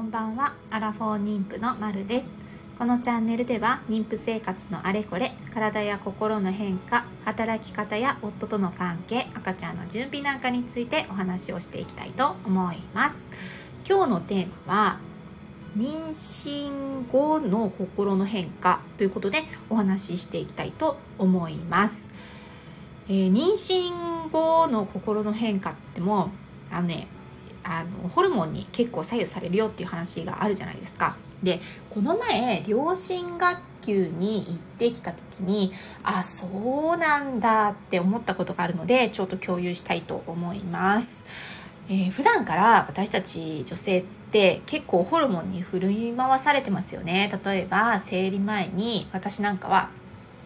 こんばんは。アラフォー妊婦のまるです。このチャンネルでは妊婦生活のあれこれ体や心の変化働き方や夫との関係赤ちゃんの準備なんかについてお話をしていきたいと思います。今日のテーマは妊娠後の心の変化ということでお話ししていきたいと思います、えー、妊娠後の心の変化ってもあのねあのホルモンに結構左右されるよっていう話があるじゃないですか。でこの前両親学級に行ってきた時にあそうなんだって思ったことがあるのでちょっと共有したいと思います。えー、普段から私たち女性って結構ホルモンに振り回されてますよね。例えば生理前に私なんかは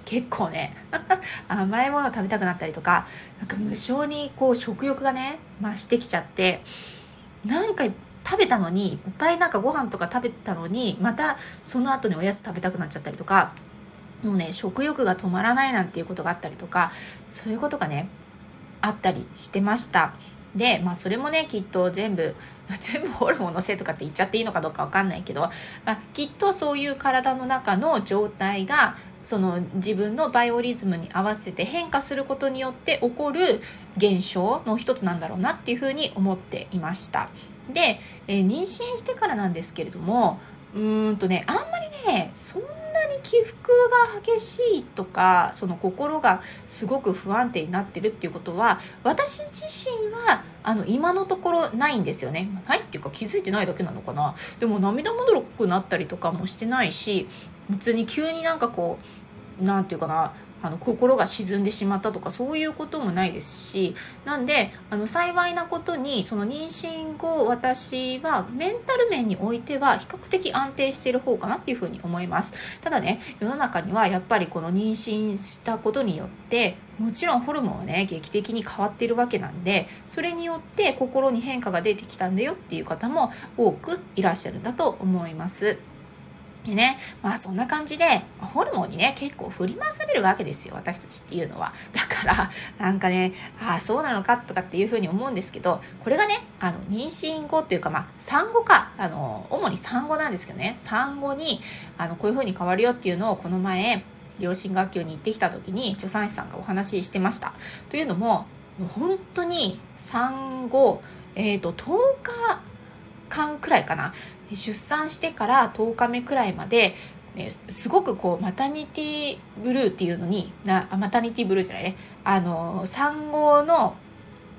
結構ね 甘いもの食べたくなったりとかなんか無性にこう食欲がね増してきちゃってなんか食べたのにいっぱいなんかご飯とか食べたのにまたその後におやつ食べたくなっちゃったりとかもうね食欲が止まらないなんていうことがあったりとかそういうことがねあったりしてました。でまあそれもねきっと全部 全部ホルモンのせいとかって言っちゃっていいのかどうかわかんないけど、まあ、きっとそういう体の中の状態がその自分のバイオリズムに合わせて変化することによって起こる現象の一つなんだろうなっていうふうに思っていました。で、えー、妊娠してからなんですけれどもうーんとねあんまりねそんなに起伏が激しいとかその心がすごく不安定になってるっていうことは私自身はあの今のところないんですよね。ないっていうか気づいてないだけなのかな。でも涙もどろくなったりとかもしてないし別に急になんかこう何て言うかなあの心が沈んでしまったとかそういうこともないですしなんであの幸いなことにその妊娠後私はメンタル面においては比較的安定している方かなっていうふうに思いますただね世の中にはやっぱりこの妊娠したことによってもちろんホルモンはね劇的に変わっているわけなんでそれによって心に変化が出てきたんだよっていう方も多くいらっしゃるんだと思います。でね、まあそんな感じで、ホルモンにね、結構振り回されるわけですよ、私たちっていうのは。だから、なんかね、ああ、そうなのかとかっていうふうに思うんですけど、これがね、あの、妊娠後っていうか、まあ、産後か、あの、主に産後なんですけどね、産後に、あの、こういうふうに変わるよっていうのを、この前、両親学級に行ってきた時に、助産師さんがお話ししてました。というのも、本当に産後、えっ、ー、と、10日間くらいかな出産してから10日目くらいまで、ね、すごくこうマタニティブルーっていうのになマタニティブルーじゃないねあの産後の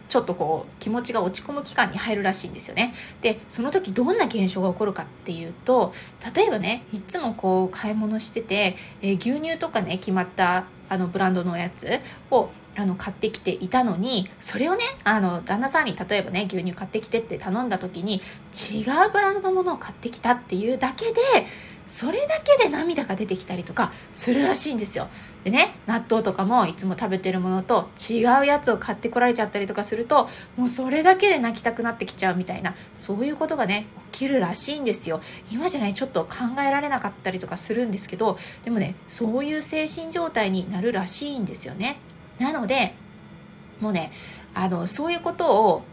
ちょっとこう気持ちが落ち込む期間に入るらしいんですよね。でその時どんな現象が起こるかっていうと例えばねいつもこう買い物してて、えー、牛乳とかね決まったあのブランドのやつをあの買ってきていたのにそれをねあの旦那さんに例えばね牛乳買ってきてって頼んだ時に違うブランドのものを買ってきたっていうだけでそれだけで涙が出てきたりとかするらしいんですよ。でね納豆とかもいつも食べてるものと違うやつを買ってこられちゃったりとかするともうそれだけで泣きたくなってきちゃうみたいなそういうことがね起きるらしいんですよ。今じゃないちょっと考えられなかったりとかするんですけどでもねそういう精神状態になるらしいんですよね。なのでもうねあのそういうことを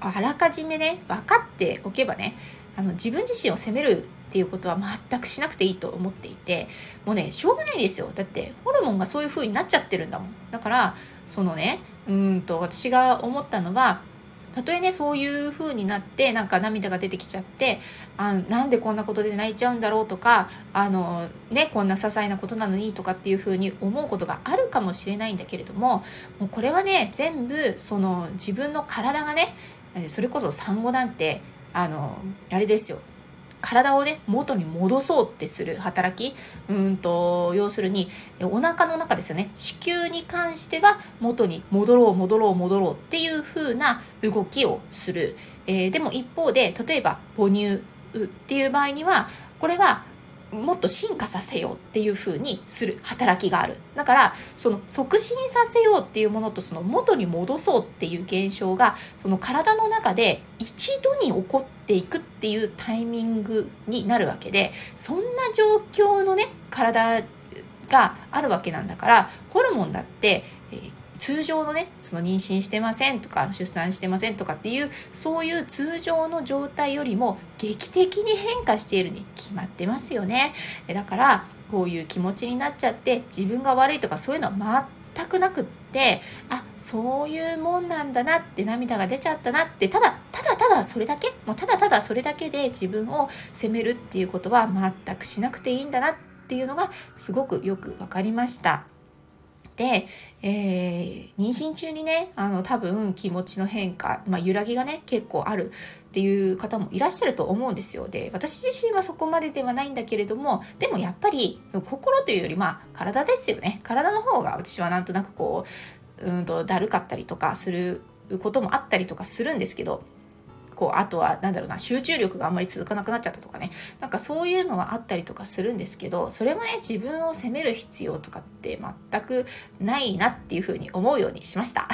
あらかじめね分かっておけばねあの自分自身を責めるっていうことは全くしなくていいと思っていてもうねしょうがないですよ。だってホルモンがそういう風になっちゃってるんだもん。だからそのねうんと私が思ったのはたとえねそういう風になってなんか涙が出てきちゃってあなんでこんなことで泣いちゃうんだろうとかあのねこんな些細なことなのにとかっていう風に思うことがあるかもしれないんだけれどももうこれはね全部その自分の体がねそれこそ産後なんてあのあれですよ。体をね元に戻そうってする働きうんと要するにお腹の中ですよね。子宮に関しては元に戻ろう戻ろう戻ろうっていう風な動きをする、えー、でも一方で例えば母乳っていう場合にはこれはもっと進化させようっていう風にする働きがある。だからその促進させようっていうものとその元に戻そうっていう現象がその体の中で一度に起こっていくっていうタイミングになるわけでそんな状況のね体があるわけなんだからホルモンだって、えー通常のねその妊娠してませんとか出産してませんとかっていうそういう通常の状態よりも劇的に変化しているに決まってますよねだからこういう気持ちになっちゃって自分が悪いとかそういうのは全くなくってあそういうもんなんだなって涙が出ちゃったなってただただただそれだけもうただただそれだけで自分を責めるっていうことは全くしなくていいんだなっていうのがすごくよく分かりました。で、えー、妊娠中にねあの多分気持ちの変化、まあ、揺らぎがね結構あるっていう方もいらっしゃると思うんですよ。で私自身はそこまでではないんだけれどもでもやっぱりその心というよりまあ体ですよね。体の方が私はなんとなくこううんとだるかったりとかすることもあったりとかするんですけどこうあとは何だろうな集中力があんまり続かなくなっちゃったとかねなんかそういうのはあったりとかするんですけどそれもね自分を責める必要とかって全くないなっていうふうに思うようにしました。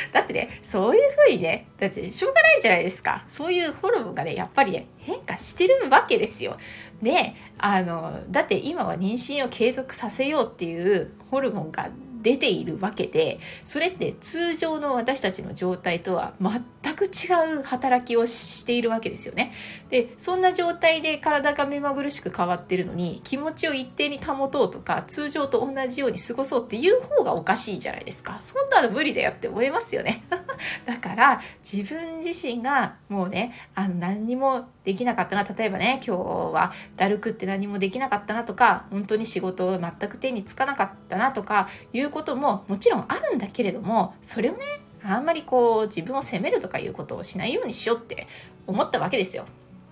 だってね、そういう風にね、だってしょうがないじゃないですか。そういうホルモンがね、やっぱりね、変化してるわけですよ。で、あの、だって今は妊娠を継続させようっていうホルモンが出ているわけでそれって通常の私たちの状態とは全く違う働きをしているわけですよね。でそんな状態で体が目まぐるしく変わってるのに気持ちを一定に保とうとか通常と同じように過ごそうっていう方がおかしいじゃないですか。そんなの無理だよって思いますよね。だから自分自身がもうねあの何にもできなかったな例えばね今日はだるくって何もできなかったなとか本当に仕事を全く手につかなかったなとかいうことももちろんあるんだけれどもそれをねあんまりこう自分を責めるとかいうことをしないようにしようって思ったわけですよ。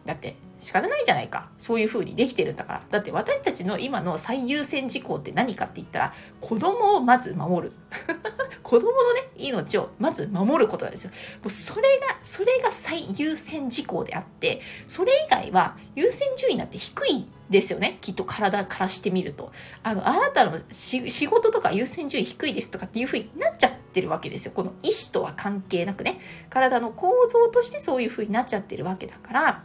だって仕方ないじゃないか。そういう風にできてるんだから。だって私たちの今の最優先事項って何かって言ったら子供をまず守る。子供のね命をまず守ることなんですよ。もうそれがそれが最優先事項であってそれ以外は優先順位なんて低いですよね。きっと体からしてみると。あのあなたの仕事とか優先順位低いですとかっていう風になっちゃってるわけですよ。この意思とは関係なくね。体の構造としてそういう風になっちゃってるわけだから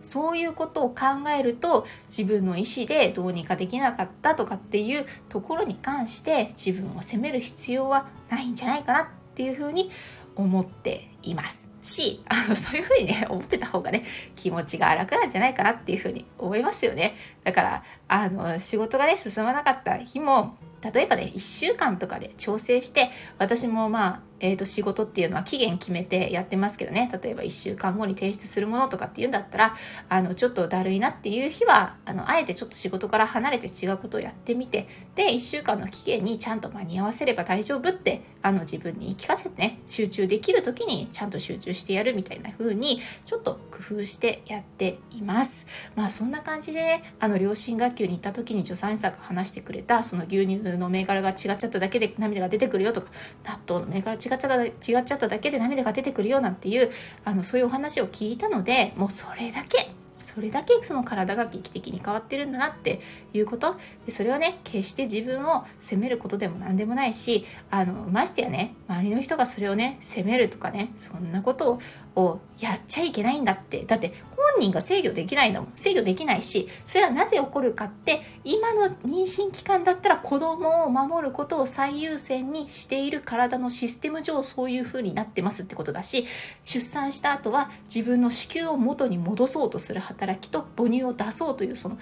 そういうことを考えると自分の意思でどうにかできなかったとかっていうところに関して自分を責める必要はないんじゃないかなっていうふうに思っています。しあのそういうふうにね 思ってた方がね気持ちが楽なんじゃないかなっていうふうに思いますよね。だからあの仕事がね進まなかった日も例えばね1週間とかで調整して私もまあえー、と仕事っていうのは期限決めてやってますけどね。例えば1週間後に提出するものとかっていうんだったらあのちょっとだるいなっていう日はあのあえてちょっと仕事から離れて違うことをやってみてで1週間の期限にちゃんと間に合わせれば大丈夫ってあの自分に言い聞かせてね集中できる時にちゃんと集中してやるみたいな風にちょっと工夫してやっています。まあそんな感じでねあの両親学級に行った時に助産師さんが話してくれたその牛乳の銘柄が違っちゃっただけで涙が出てくるよとか納豆の銘柄違違っちゃった違っちゃっただけで涙が出てくるよなんていうあのそういうお話を聞いたのでもうそれだけそれだけその体が劇的に変わってるんだなっていうこと。でそれはね決して自分を責めることでも何でもないしあのましてやね周りの人がそれをね責めるとかねそんなことををやっちゃいけないんだって。だって本人が制御できないんだもん。制御できないしそれはなぜ起こるかって今の妊娠期間だったら子供を守ることを最優先にしている体のシステム上そういう風になってますってことだし出産した後は自分の子宮を元に戻そうとする働きと母乳を出そうというその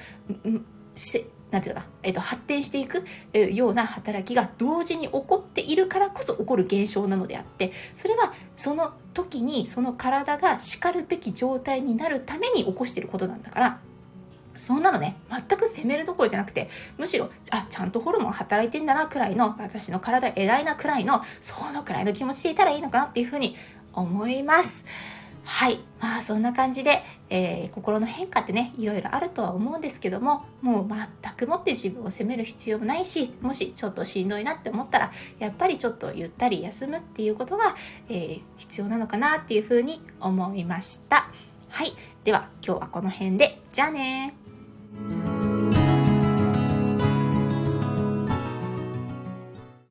なんていうかな、えーと、発展していくような働きが同時に起こっているからこそ起こる現象なのであってそれはその時にその体がしかるべき状態になるために起こしていることなんだからそんなのね全く責めるどころじゃなくてむしろあちゃんとホルモン働いてんだなくらいの私の体偉いなくらいのそのくらいの気持ちでいたらいいのかなっていうふうに思います。はい。まあそんな感じで、えー、心の変化ってね、いろいろあるとは思うんですけども、もう全くもって自分を責める必要もないし、もしちょっとしんどいなって思ったら、やっぱりちょっとゆったり休むっていうことが、えー、必要なのかなっていうふうに思いました。はい。では今日はこの辺で、じゃあね